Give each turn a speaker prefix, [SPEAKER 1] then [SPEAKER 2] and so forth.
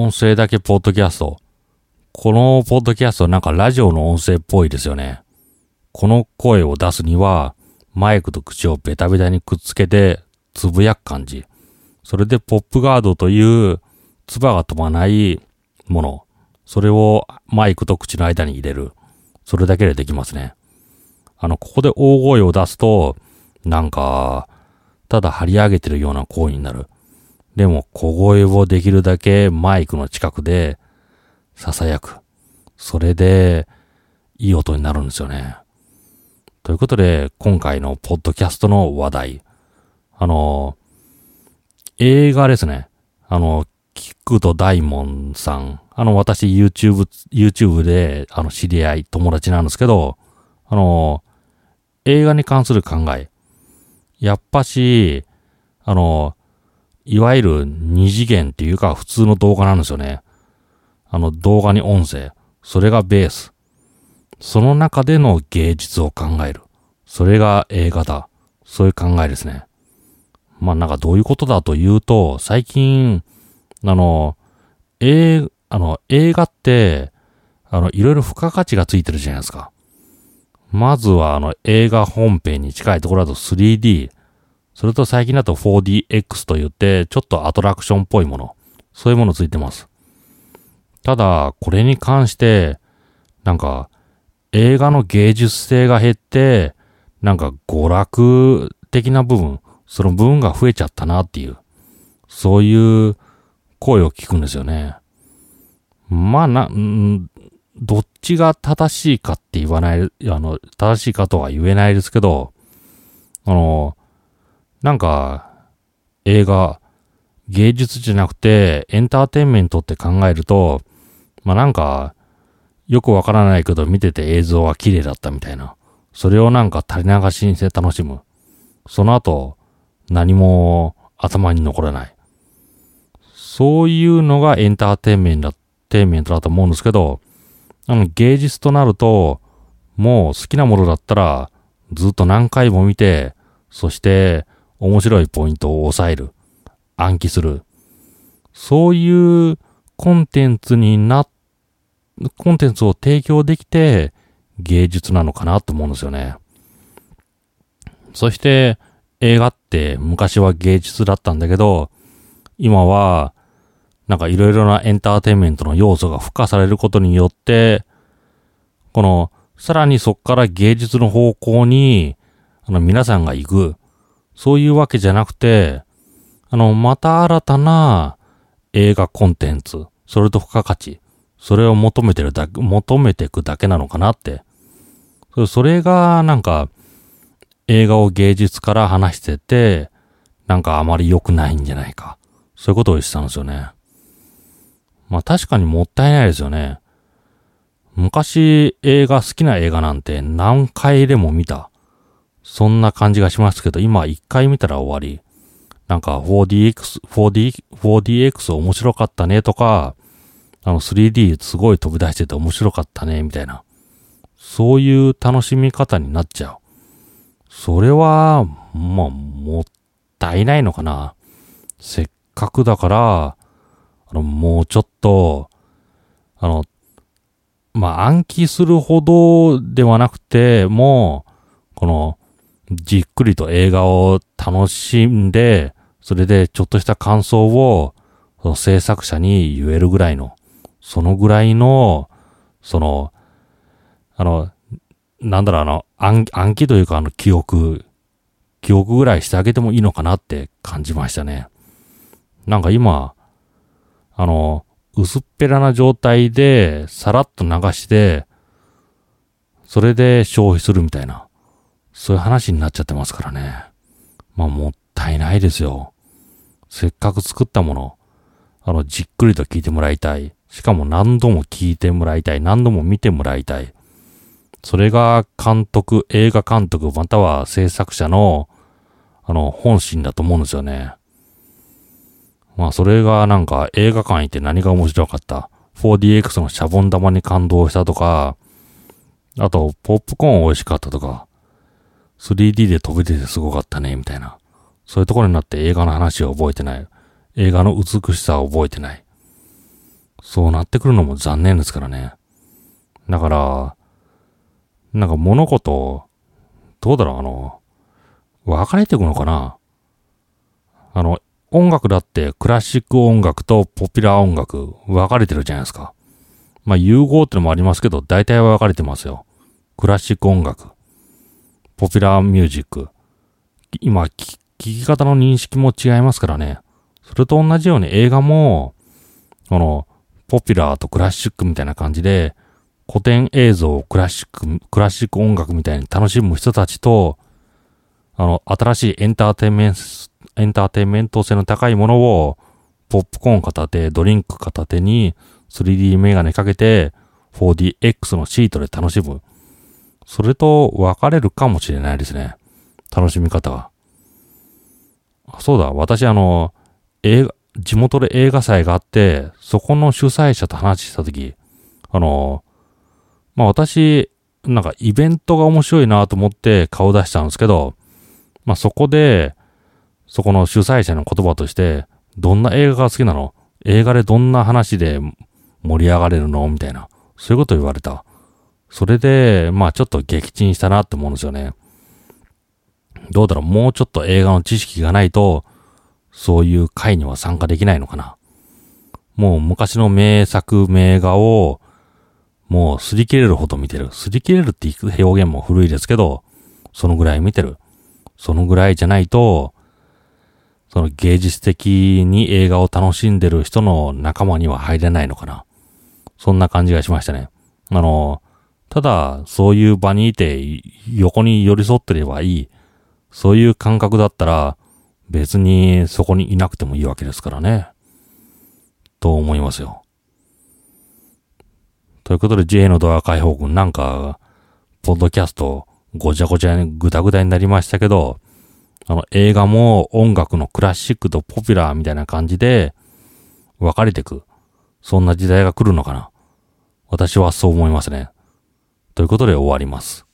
[SPEAKER 1] 音声だけポッドキャスト。このポッドキャストなんかラジオの音声っぽいですよね。この声を出すには、マイクと口をベタベタにくっつけて、つぶやく感じ。それでポップガードという唾が飛ばないもの。それをマイクと口の間に入れる。それだけでできますね。あの、ここで大声を出すと、なんか、ただ張り上げてるような声になる。でも、小声をできるだけマイクの近くで、囁く。それで、いい音になるんですよね。ということで、今回のポッドキャストの話題。あの、映画ですね。あの、キックとダイモンさん。あの、私 YouTube、YouTube で、あの、知り合い、友達なんですけど、あの、映画に関する考え。やっぱし、あの、いわゆる二次元っていうか普通の動画なんですよね。あの動画に音声。それがベース。その中での芸術を考える。それが映画だ。そういう考えですね。まあなんかどういうことだというと、最近、あの、映、あの、映画って、あの、いろいろ付加価値がついてるじゃないですか。まずはあの映画本編に近いところだと 3D。それと最近だと 4DX と言って、ちょっとアトラクションっぽいもの。そういうものついてます。ただ、これに関して、なんか、映画の芸術性が減って、なんか娯楽的な部分、その部分が増えちゃったなっていう、そういう声を聞くんですよね。まあな、んどっちが正しいかって言わない、あの、正しいかとは言えないですけど、あの、なんか、映画、芸術じゃなくてエンターテインメントって考えると、まあなんか、よくわからないけど見てて映像は綺麗だったみたいな。それをなんか垂れ流しにして楽しむ。その後、何も頭に残らない。そういうのがエンターテインメントだ、テインメントだと思うんですけど、あの芸術となると、もう好きなものだったらずっと何回も見て、そして面白いポイントを抑える。暗記する。そういうコンテンツになコンテンツを提供できて芸術なのかなと思うんですよね。そして映画って昔は芸術だったんだけど、今はなんかいろいろなエンターテインメントの要素が付加されることによって、このさらにそこから芸術の方向にあの皆さんが行く、そういうわけじゃなくて、あの、また新たな映画コンテンツ、それと付加価値、それを求めてるだけ、求めていくだけなのかなって。それがなんか映画を芸術から話してて、なんかあまり良くないんじゃないか。そういうことを言ってたんですよね。まあ確かにもったいないですよね。昔映画好きな映画なんて何回でも見た。そんな感じがしますけど、今一回見たら終わり。なんか 4DX、4D、4DX 面白かったねとか、あの 3D すごい飛び出してて面白かったね、みたいな。そういう楽しみ方になっちゃう。それは、まあ、もったいないのかな。せっかくだから、あの、もうちょっと、あの、まあ、暗記するほどではなくて、もう、この、じっくりと映画を楽しんで、それでちょっとした感想を、その制作者に言えるぐらいの、そのぐらいの、その、あの、なんだろう、あの、暗暗記というか、あの、記憶、記憶ぐらいしてあげてもいいのかなって感じましたね。なんか今、あの、薄っぺらな状態で、さらっと流して、それで消費するみたいな、そういう話になっちゃってますからね。まあ、もったいないですよ。せっかく作ったもの、あの、じっくりと聞いてもらいたい。しかも何度も聞いてもらいたい。何度も見てもらいたい。それが監督、映画監督、または制作者の、あの、本心だと思うんですよね。まあ、それがなんか映画館行って何が面白かった ?4DX のシャボン玉に感動したとか、あと、ポップコーン美味しかったとか、3D で飛び出てすごかったね、みたいな。そういうところになって映画の話を覚えてない。映画の美しさを覚えてない。そうなってくるのも残念ですからね。だから、なんか物事、どうだろう、あの、分かれていくのかなあの、音楽だってクラシック音楽とポピュラー音楽分かれてるじゃないですか。まあ融合ってのもありますけど、大体は分かれてますよ。クラシック音楽、ポピュラーミュージック。今、聞き方の認識も違いますからね。それと同じように映画も、この、ポピュラーとクラシックみたいな感じで、古典映像を、クラシック、クラシック音楽みたいに楽しむ人たちと、あの、新しいエンターテイメント、エンターテイメント性の高いものを、ポップコーン片手、ドリンク片手に、3D メガネかけて、4DX のシートで楽しむ。それと分かれるかもしれないですね。楽しみ方が。そうだ、私あの、映画、地元で映画祭があって、そこの主催者と話したとき、あの、まあ私、なんかイベントが面白いなと思って顔出したんですけど、まあそこで、そこの主催者の言葉として、どんな映画が好きなの？映画でどんな話で盛り上がれるの？みたいな。そういうこと言われた。それで、まあちょっと撃沈したなって思うんですよね。どうだろうもうちょっと映画の知識がないと、そういう会には参加できないのかな。もう昔の名作、名画をもう擦り切れるほど見てる。擦り切れるって表現も古いですけど、そのぐらい見てる。そのぐらいじゃないと、その芸術的に映画を楽しんでる人の仲間には入れないのかな。そんな感じがしましたね。あの、ただ、そういう場にいて、横に寄り添ってればいい。そういう感覚だったら、別にそこにいなくてもいいわけですからね。と思いますよ。ということで J のドア解放軍なんか、ポッドキャストごちゃごちゃにぐだぐだになりましたけど、あの映画も音楽のクラシックとポピュラーみたいな感じで分かれてく。そんな時代が来るのかな。私はそう思いますね。ということで終わります。